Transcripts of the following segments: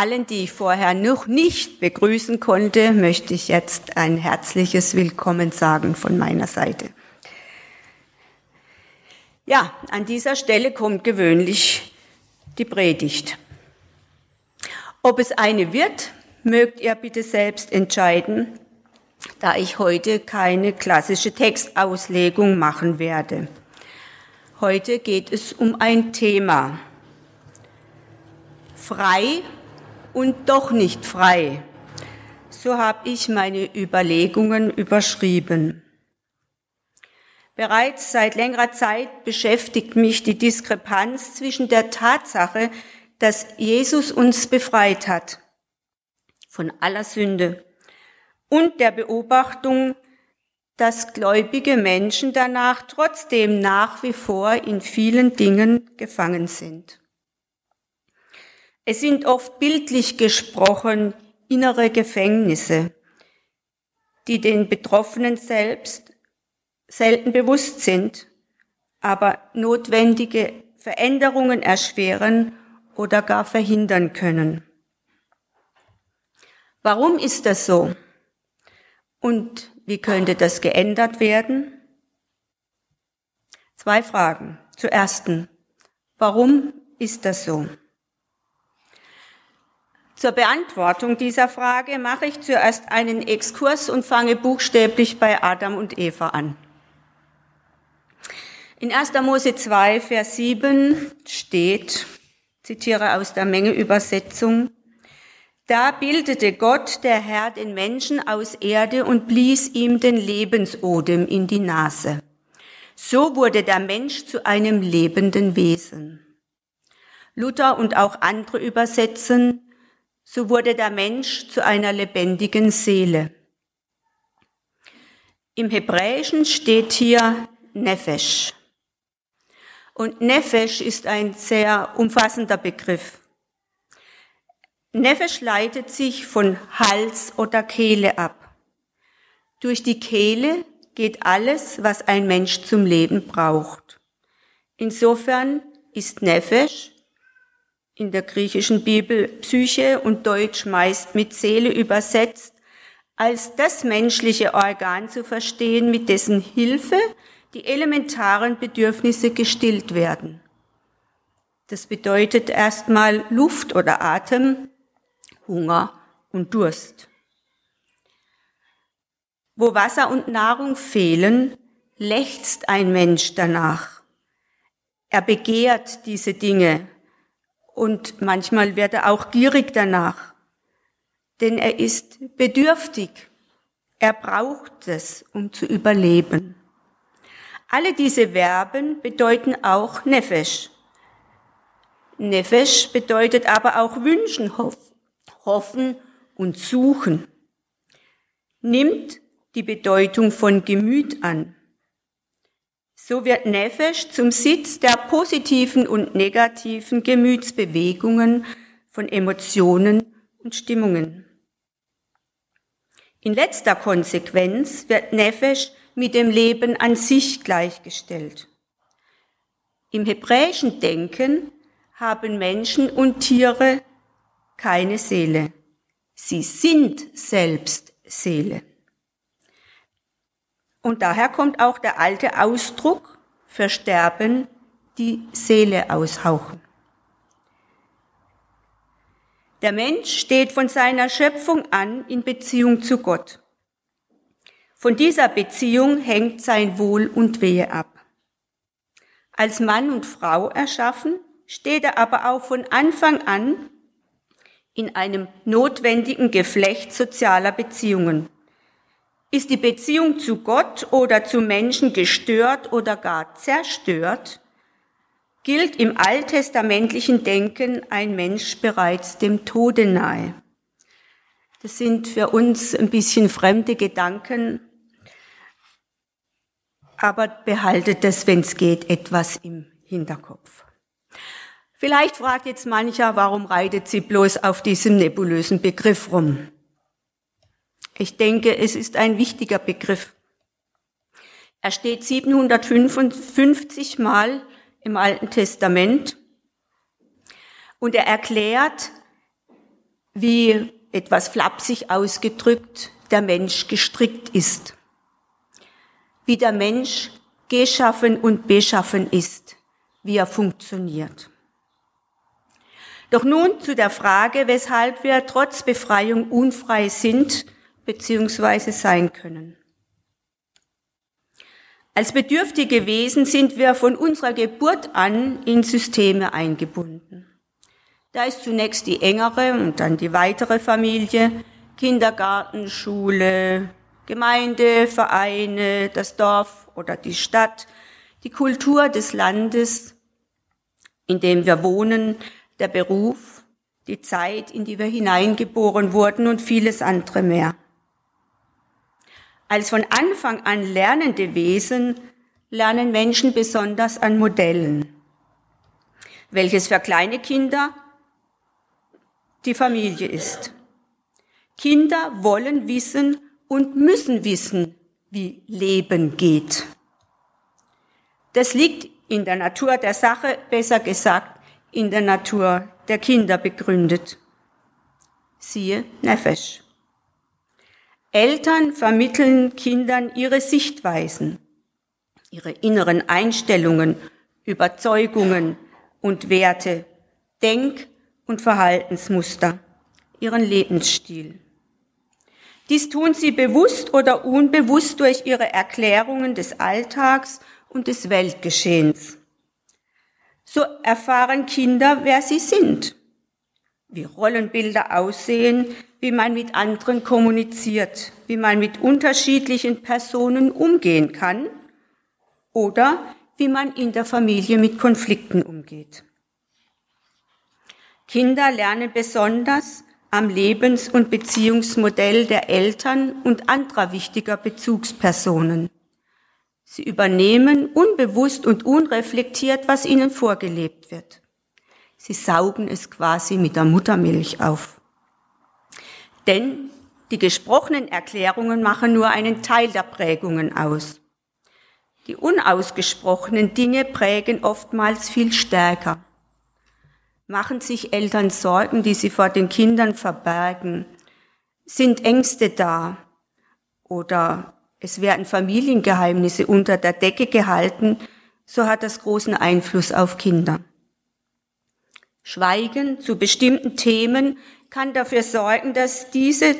allen, die ich vorher noch nicht begrüßen konnte, möchte ich jetzt ein herzliches Willkommen sagen von meiner Seite. Ja, an dieser Stelle kommt gewöhnlich die Predigt. Ob es eine wird, mögt ihr bitte selbst entscheiden, da ich heute keine klassische Textauslegung machen werde. Heute geht es um ein Thema. Frei und doch nicht frei. So habe ich meine Überlegungen überschrieben. Bereits seit längerer Zeit beschäftigt mich die Diskrepanz zwischen der Tatsache, dass Jesus uns befreit hat von aller Sünde und der Beobachtung, dass gläubige Menschen danach trotzdem nach wie vor in vielen Dingen gefangen sind. Es sind oft bildlich gesprochen innere Gefängnisse, die den Betroffenen selbst selten bewusst sind, aber notwendige Veränderungen erschweren oder gar verhindern können. Warum ist das so? Und wie könnte das geändert werden? Zwei Fragen. Zur ersten, warum ist das so? Zur Beantwortung dieser Frage mache ich zuerst einen Exkurs und fange buchstäblich bei Adam und Eva an. In 1. Mose 2, Vers 7 steht, zitiere aus der Mengeübersetzung, da bildete Gott, der Herr, den Menschen aus Erde und blies ihm den Lebensodem in die Nase. So wurde der Mensch zu einem lebenden Wesen. Luther und auch andere übersetzen, so wurde der Mensch zu einer lebendigen Seele. Im Hebräischen steht hier Nefesh. Und Nefesh ist ein sehr umfassender Begriff. Nefesh leitet sich von Hals oder Kehle ab. Durch die Kehle geht alles, was ein Mensch zum Leben braucht. Insofern ist Nefesh in der griechischen Bibel Psyche und Deutsch meist mit Seele übersetzt, als das menschliche Organ zu verstehen, mit dessen Hilfe die elementaren Bedürfnisse gestillt werden. Das bedeutet erstmal Luft oder Atem, Hunger und Durst. Wo Wasser und Nahrung fehlen, lechzt ein Mensch danach. Er begehrt diese Dinge, und manchmal wird er auch gierig danach, denn er ist bedürftig. Er braucht es, um zu überleben. Alle diese Verben bedeuten auch Nefesh. Nefesh bedeutet aber auch wünschen, hoffen und suchen. Nimmt die Bedeutung von Gemüt an. So wird Nefesh zum Sitz der positiven und negativen Gemütsbewegungen von Emotionen und Stimmungen. In letzter Konsequenz wird Nefesh mit dem Leben an sich gleichgestellt. Im hebräischen Denken haben Menschen und Tiere keine Seele. Sie sind selbst Seele. Und daher kommt auch der alte Ausdruck für Sterben, die Seele aushauchen. Der Mensch steht von seiner Schöpfung an in Beziehung zu Gott. Von dieser Beziehung hängt sein Wohl und Wehe ab. Als Mann und Frau erschaffen, steht er aber auch von Anfang an in einem notwendigen Geflecht sozialer Beziehungen. Ist die Beziehung zu Gott oder zu Menschen gestört oder gar zerstört, gilt im alttestamentlichen Denken ein Mensch bereits dem Tode nahe. Das sind für uns ein bisschen fremde Gedanken, aber behaltet das, wenn es geht, etwas im Hinterkopf. Vielleicht fragt jetzt mancher, warum reitet sie bloß auf diesem nebulösen Begriff rum? Ich denke, es ist ein wichtiger Begriff. Er steht 755 Mal im Alten Testament und er erklärt wie etwas flapsig ausgedrückt der Mensch gestrickt ist, wie der Mensch geschaffen und beschaffen ist, wie er funktioniert. Doch nun zu der Frage, weshalb wir trotz Befreiung unfrei sind bzw. sein können. Als bedürftige Wesen sind wir von unserer Geburt an in Systeme eingebunden. Da ist zunächst die engere und dann die weitere Familie, Kindergarten, Schule, Gemeinde, Vereine, das Dorf oder die Stadt, die Kultur des Landes, in dem wir wohnen, der Beruf, die Zeit, in die wir hineingeboren wurden und vieles andere mehr. Als von Anfang an lernende Wesen lernen Menschen besonders an Modellen, welches für kleine Kinder die Familie ist. Kinder wollen wissen und müssen wissen, wie Leben geht. Das liegt in der Natur der Sache, besser gesagt, in der Natur der Kinder begründet. Siehe Nefesh. Eltern vermitteln Kindern ihre Sichtweisen, ihre inneren Einstellungen, Überzeugungen und Werte, Denk- und Verhaltensmuster, ihren Lebensstil. Dies tun sie bewusst oder unbewusst durch ihre Erklärungen des Alltags und des Weltgeschehens. So erfahren Kinder, wer sie sind, wie Rollenbilder aussehen, wie man mit anderen kommuniziert, wie man mit unterschiedlichen Personen umgehen kann oder wie man in der Familie mit Konflikten umgeht. Kinder lernen besonders am Lebens- und Beziehungsmodell der Eltern und anderer wichtiger Bezugspersonen. Sie übernehmen unbewusst und unreflektiert, was ihnen vorgelebt wird. Sie saugen es quasi mit der Muttermilch auf. Denn die gesprochenen Erklärungen machen nur einen Teil der Prägungen aus. Die unausgesprochenen Dinge prägen oftmals viel stärker. Machen sich Eltern Sorgen, die sie vor den Kindern verbergen? Sind Ängste da? Oder es werden Familiengeheimnisse unter der Decke gehalten, so hat das großen Einfluss auf Kinder. Schweigen zu bestimmten Themen kann dafür sorgen, dass diese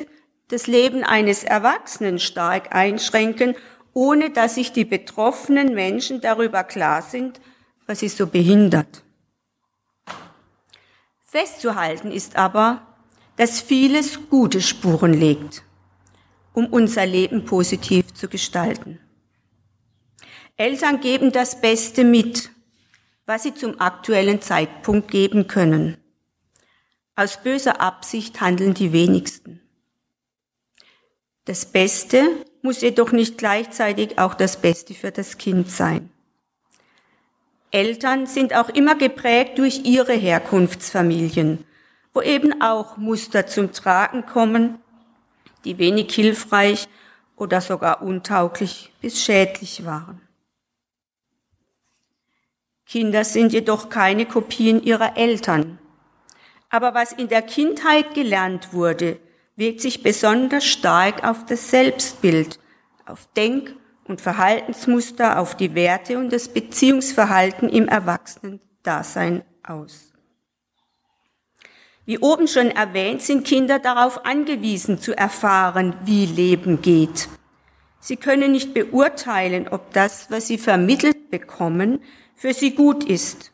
das Leben eines Erwachsenen stark einschränken, ohne dass sich die betroffenen Menschen darüber klar sind, was sie so behindert. Festzuhalten ist aber, dass vieles gute Spuren legt, um unser Leben positiv zu gestalten. Eltern geben das Beste mit, was sie zum aktuellen Zeitpunkt geben können. Aus böser Absicht handeln die wenigsten. Das Beste muss jedoch nicht gleichzeitig auch das Beste für das Kind sein. Eltern sind auch immer geprägt durch ihre Herkunftsfamilien, wo eben auch Muster zum Tragen kommen, die wenig hilfreich oder sogar untauglich bis schädlich waren. Kinder sind jedoch keine Kopien ihrer Eltern. Aber was in der Kindheit gelernt wurde, wirkt sich besonders stark auf das Selbstbild, auf Denk- und Verhaltensmuster, auf die Werte und das Beziehungsverhalten im Erwachsenen-Dasein aus. Wie oben schon erwähnt, sind Kinder darauf angewiesen zu erfahren, wie Leben geht. Sie können nicht beurteilen, ob das, was sie vermittelt bekommen, für sie gut ist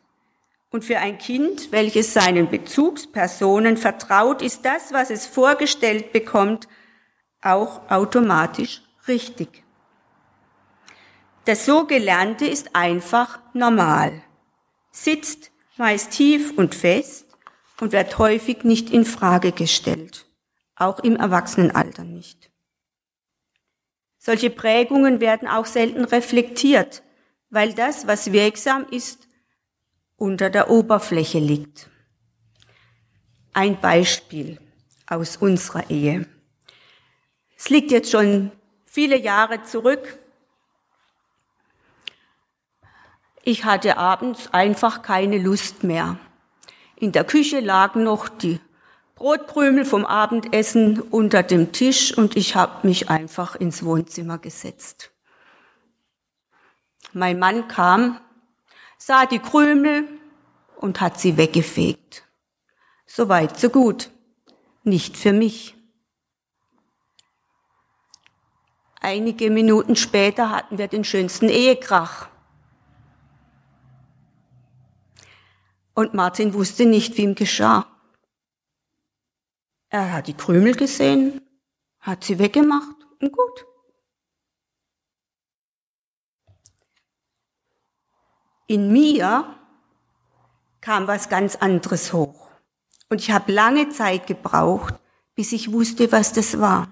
und für ein Kind, welches seinen Bezugspersonen vertraut, ist das, was es vorgestellt bekommt, auch automatisch richtig. Das so Gelernte ist einfach normal, sitzt meist tief und fest und wird häufig nicht in Frage gestellt, auch im Erwachsenenalter nicht. Solche Prägungen werden auch selten reflektiert, weil das, was wirksam ist, unter der Oberfläche liegt. Ein Beispiel aus unserer Ehe. Es liegt jetzt schon viele Jahre zurück. Ich hatte abends einfach keine Lust mehr. In der Küche lagen noch die Brotkrümel vom Abendessen unter dem Tisch und ich habe mich einfach ins Wohnzimmer gesetzt. Mein Mann kam, sah die Krümel und hat sie weggefegt. So weit, so gut. Nicht für mich. Einige Minuten später hatten wir den schönsten Ehekrach. Und Martin wusste nicht, wie ihm geschah. Er hat die Krümel gesehen, hat sie weggemacht und gut. In mir kam was ganz anderes hoch. Und ich habe lange Zeit gebraucht, bis ich wusste, was das war.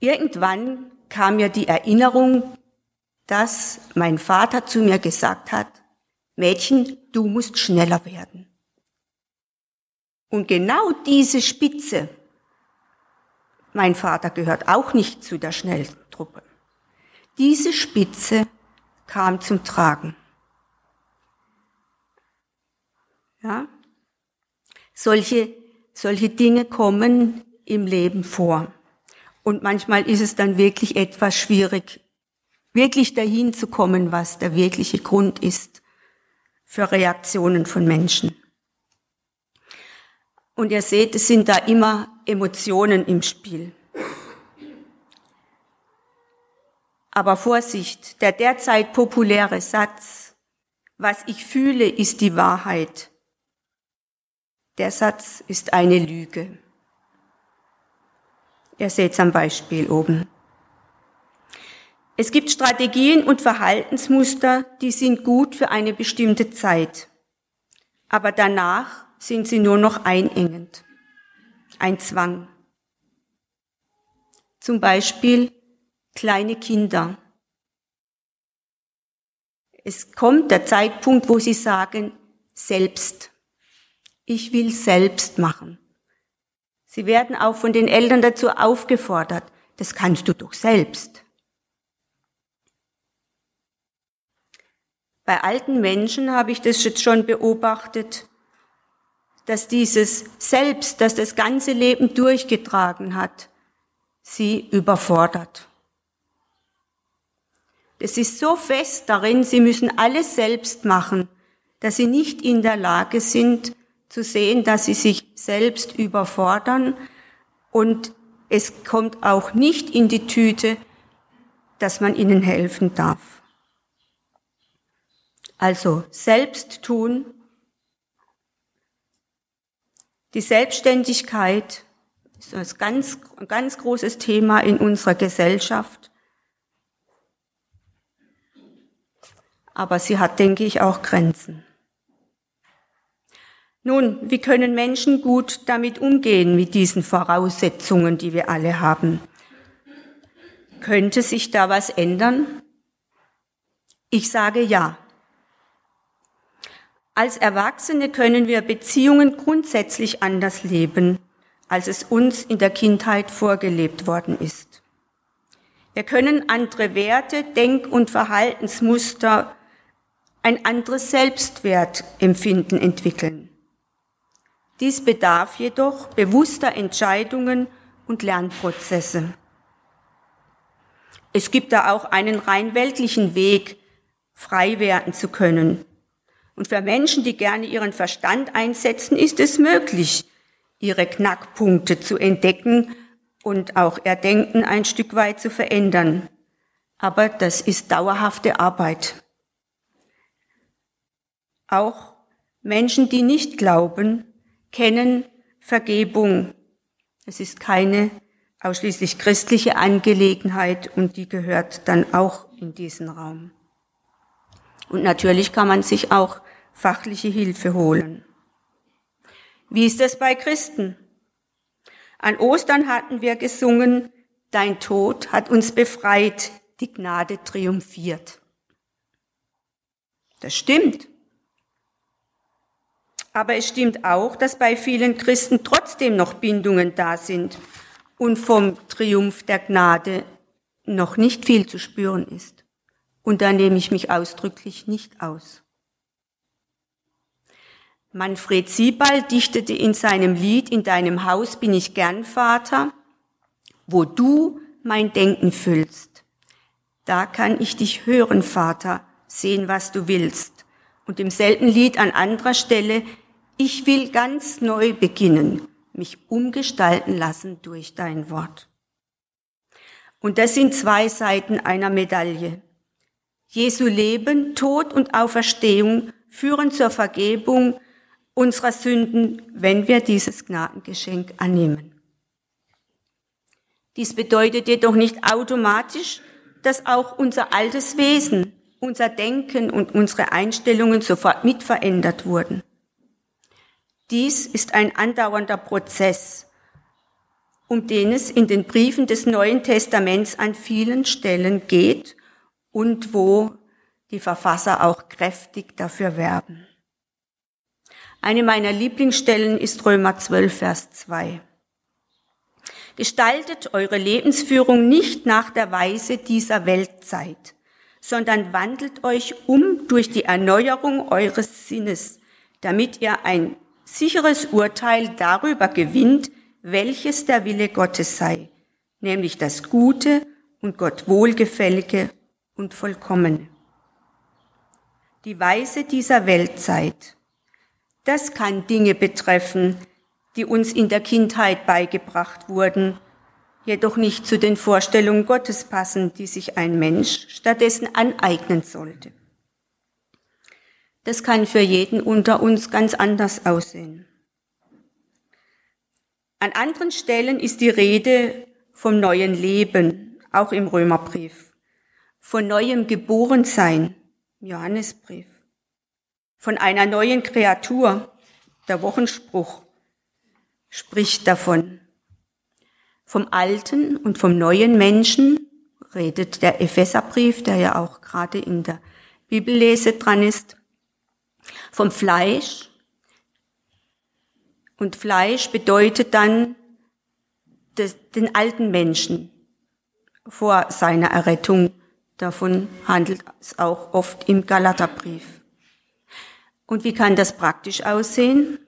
Irgendwann kam mir die Erinnerung, dass mein Vater zu mir gesagt hat, Mädchen, du musst schneller werden. Und genau diese Spitze, mein Vater gehört auch nicht zu der Schnelltruppe, diese Spitze kam zum Tragen. Ja? Solche, solche Dinge kommen im Leben vor. Und manchmal ist es dann wirklich etwas schwierig, wirklich dahin zu kommen, was der wirkliche Grund ist für Reaktionen von Menschen. Und ihr seht, es sind da immer Emotionen im Spiel. Aber Vorsicht, der derzeit populäre Satz, was ich fühle, ist die Wahrheit. Der Satz ist eine Lüge. Ihr seht es am Beispiel oben. Es gibt Strategien und Verhaltensmuster, die sind gut für eine bestimmte Zeit. Aber danach sind sie nur noch einengend. Ein Zwang. Zum Beispiel kleine Kinder. Es kommt der Zeitpunkt, wo sie sagen, selbst. Ich will selbst machen. Sie werden auch von den Eltern dazu aufgefordert, das kannst du doch selbst. Bei alten Menschen habe ich das jetzt schon beobachtet, dass dieses Selbst, das das ganze Leben durchgetragen hat, sie überfordert. Das ist so fest darin, sie müssen alles selbst machen, dass sie nicht in der Lage sind zu sehen, dass sie sich selbst überfordern und es kommt auch nicht in die Tüte, dass man ihnen helfen darf. Also selbst tun. Die Selbstständigkeit ist ein ganz, ein ganz großes Thema in unserer Gesellschaft. Aber sie hat, denke ich, auch Grenzen. Nun, wie können Menschen gut damit umgehen, mit diesen Voraussetzungen, die wir alle haben? Könnte sich da was ändern? Ich sage ja. Als Erwachsene können wir Beziehungen grundsätzlich anders leben, als es uns in der Kindheit vorgelebt worden ist. Wir können andere Werte, Denk- und Verhaltensmuster, ein anderes Selbstwertempfinden entwickeln. Dies bedarf jedoch bewusster Entscheidungen und Lernprozesse. Es gibt da auch einen rein weltlichen Weg, frei werden zu können, und für Menschen, die gerne ihren Verstand einsetzen, ist es möglich, ihre Knackpunkte zu entdecken und auch ihr Denken ein Stück weit zu verändern. Aber das ist dauerhafte Arbeit. Auch Menschen, die nicht glauben, kennen Vergebung. Es ist keine ausschließlich christliche Angelegenheit und die gehört dann auch in diesen Raum. Und natürlich kann man sich auch fachliche Hilfe holen. Wie ist es bei Christen? An Ostern hatten wir gesungen, Dein Tod hat uns befreit, die Gnade triumphiert. Das stimmt. Aber es stimmt auch, dass bei vielen Christen trotzdem noch Bindungen da sind und vom Triumph der Gnade noch nicht viel zu spüren ist. Und da nehme ich mich ausdrücklich nicht aus. Manfred Siebald dichtete in seinem Lied In deinem Haus bin ich gern, Vater, wo du mein Denken füllst. Da kann ich dich hören, Vater, sehen, was du willst. Und im selben Lied an anderer Stelle, ich will ganz neu beginnen, mich umgestalten lassen durch dein Wort. Und das sind zwei Seiten einer Medaille. Jesu Leben, Tod und Auferstehung führen zur Vergebung unserer Sünden, wenn wir dieses Gnadengeschenk annehmen. Dies bedeutet jedoch nicht automatisch, dass auch unser altes Wesen, unser Denken und unsere Einstellungen sofort mitverändert wurden. Dies ist ein andauernder Prozess, um den es in den Briefen des Neuen Testaments an vielen Stellen geht und wo die Verfasser auch kräftig dafür werben. Eine meiner Lieblingsstellen ist Römer 12, Vers 2. Gestaltet eure Lebensführung nicht nach der Weise dieser Weltzeit, sondern wandelt euch um durch die Erneuerung eures Sinnes, damit ihr ein sicheres Urteil darüber gewinnt, welches der Wille Gottes sei, nämlich das Gute und Gott Wohlgefällige und Vollkommene. Die Weise dieser Weltzeit, das kann Dinge betreffen, die uns in der Kindheit beigebracht wurden, jedoch nicht zu den Vorstellungen Gottes passen, die sich ein Mensch stattdessen aneignen sollte. Das kann für jeden unter uns ganz anders aussehen. An anderen Stellen ist die Rede vom neuen Leben, auch im Römerbrief, von neuem Geborensein, Johannesbrief, von einer neuen Kreatur, der Wochenspruch, spricht davon. Vom alten und vom neuen Menschen redet der Epheserbrief, der ja auch gerade in der Bibellese dran ist. Vom Fleisch. Und Fleisch bedeutet dann des, den alten Menschen vor seiner Errettung. Davon handelt es auch oft im Galaterbrief. Und wie kann das praktisch aussehen?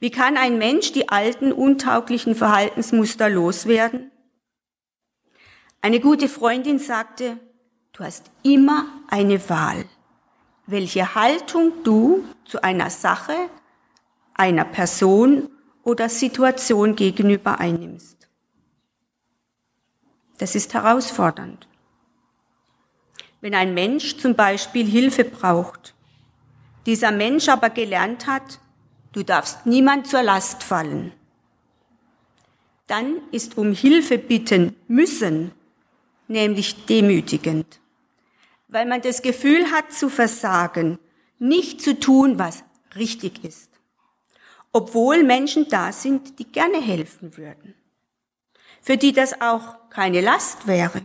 Wie kann ein Mensch die alten, untauglichen Verhaltensmuster loswerden? Eine gute Freundin sagte, du hast immer eine Wahl, welche Haltung du zu einer Sache, einer Person oder Situation gegenüber einnimmst. Das ist herausfordernd. Wenn ein Mensch zum Beispiel Hilfe braucht, dieser Mensch aber gelernt hat, Du darfst niemand zur Last fallen. Dann ist um Hilfe bitten müssen nämlich demütigend, weil man das Gefühl hat zu versagen, nicht zu tun, was richtig ist, obwohl Menschen da sind, die gerne helfen würden, für die das auch keine Last wäre.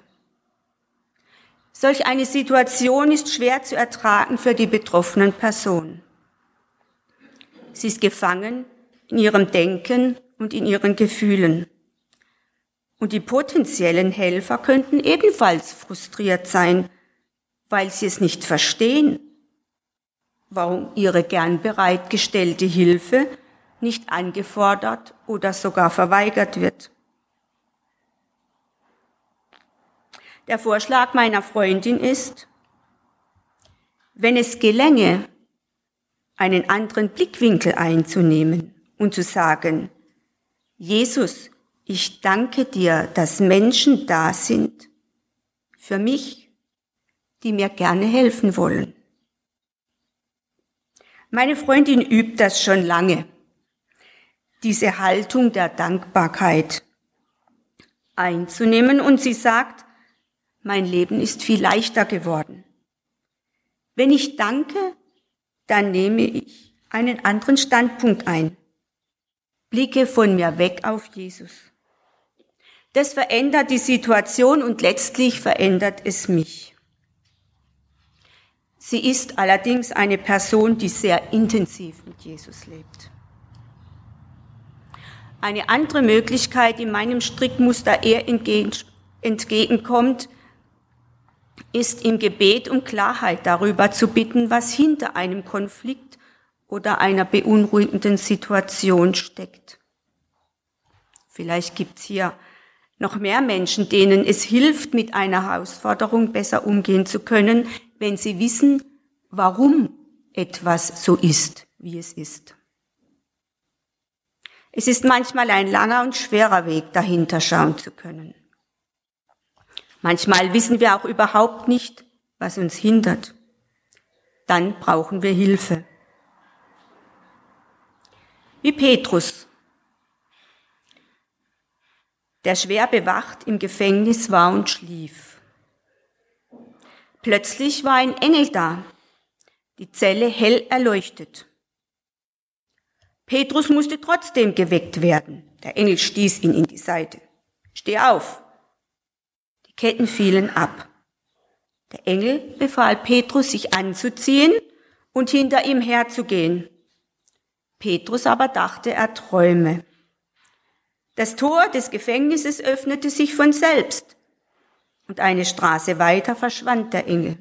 Solch eine Situation ist schwer zu ertragen für die betroffenen Personen. Sie ist gefangen in ihrem Denken und in ihren Gefühlen. Und die potenziellen Helfer könnten ebenfalls frustriert sein, weil sie es nicht verstehen, warum ihre gern bereitgestellte Hilfe nicht angefordert oder sogar verweigert wird. Der Vorschlag meiner Freundin ist, wenn es gelänge, einen anderen Blickwinkel einzunehmen und zu sagen, Jesus, ich danke dir, dass Menschen da sind für mich, die mir gerne helfen wollen. Meine Freundin übt das schon lange, diese Haltung der Dankbarkeit einzunehmen und sie sagt, mein Leben ist viel leichter geworden. Wenn ich danke, dann nehme ich einen anderen Standpunkt ein. Blicke von mir weg auf Jesus. Das verändert die Situation und letztlich verändert es mich. Sie ist allerdings eine Person, die sehr intensiv mit Jesus lebt. Eine andere Möglichkeit, die meinem Strickmuster eher entgegenkommt, ist im Gebet um Klarheit darüber zu bitten, was hinter einem Konflikt oder einer beunruhigenden Situation steckt. Vielleicht gibt's hier noch mehr Menschen, denen es hilft, mit einer Herausforderung besser umgehen zu können, wenn sie wissen, warum etwas so ist, wie es ist. Es ist manchmal ein langer und schwerer Weg, dahinter schauen zu können. Manchmal wissen wir auch überhaupt nicht, was uns hindert. Dann brauchen wir Hilfe. Wie Petrus, der schwer bewacht im Gefängnis war und schlief. Plötzlich war ein Engel da, die Zelle hell erleuchtet. Petrus musste trotzdem geweckt werden. Der Engel stieß ihn in die Seite. Steh auf. Die Ketten fielen ab. Der Engel befahl Petrus, sich anzuziehen und hinter ihm herzugehen. Petrus aber dachte, er träume. Das Tor des Gefängnisses öffnete sich von selbst und eine Straße weiter verschwand der Engel.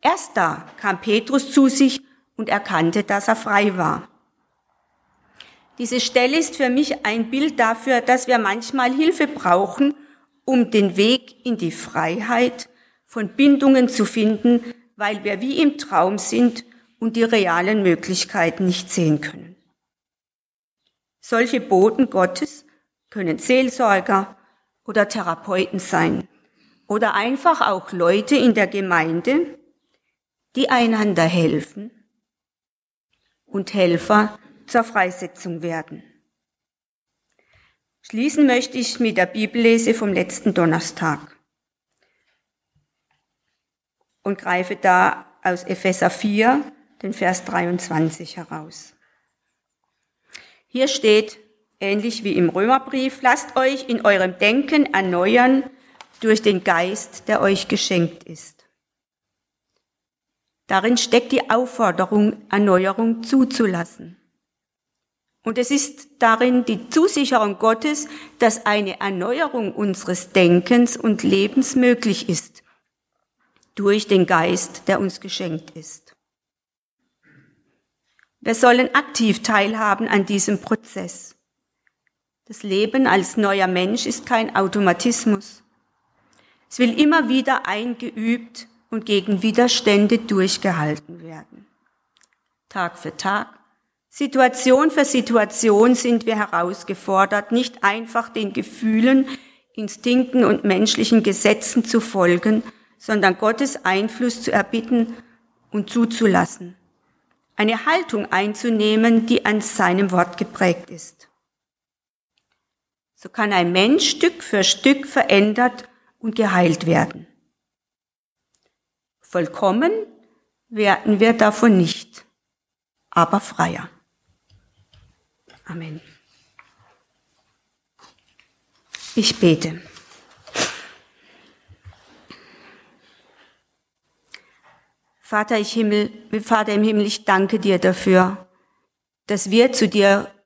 Erst da kam Petrus zu sich und erkannte, dass er frei war. Diese Stelle ist für mich ein Bild dafür, dass wir manchmal Hilfe brauchen, um den Weg in die Freiheit von Bindungen zu finden, weil wir wie im Traum sind und die realen Möglichkeiten nicht sehen können. Solche Boten Gottes können Seelsorger oder Therapeuten sein oder einfach auch Leute in der Gemeinde, die einander helfen und Helfer zur Freisetzung werden. Schließen möchte ich mit der Bibellese vom letzten Donnerstag und greife da aus Epheser 4 den Vers 23 heraus. Hier steht, ähnlich wie im Römerbrief, lasst euch in eurem Denken erneuern durch den Geist, der euch geschenkt ist. Darin steckt die Aufforderung, Erneuerung zuzulassen. Und es ist darin die Zusicherung Gottes, dass eine Erneuerung unseres Denkens und Lebens möglich ist durch den Geist, der uns geschenkt ist. Wir sollen aktiv teilhaben an diesem Prozess. Das Leben als neuer Mensch ist kein Automatismus. Es will immer wieder eingeübt und gegen Widerstände durchgehalten werden. Tag für Tag, Situation für Situation sind wir herausgefordert, nicht einfach den Gefühlen, Instinkten und menschlichen Gesetzen zu folgen, sondern Gottes Einfluss zu erbitten und zuzulassen. Eine Haltung einzunehmen, die an seinem Wort geprägt ist. So kann ein Mensch Stück für Stück verändert und geheilt werden. Vollkommen werden wir davon nicht, aber freier. Amen. Ich bete. Vater, Himmel, Vater im Himmel, ich danke dir dafür, dass wir zu dir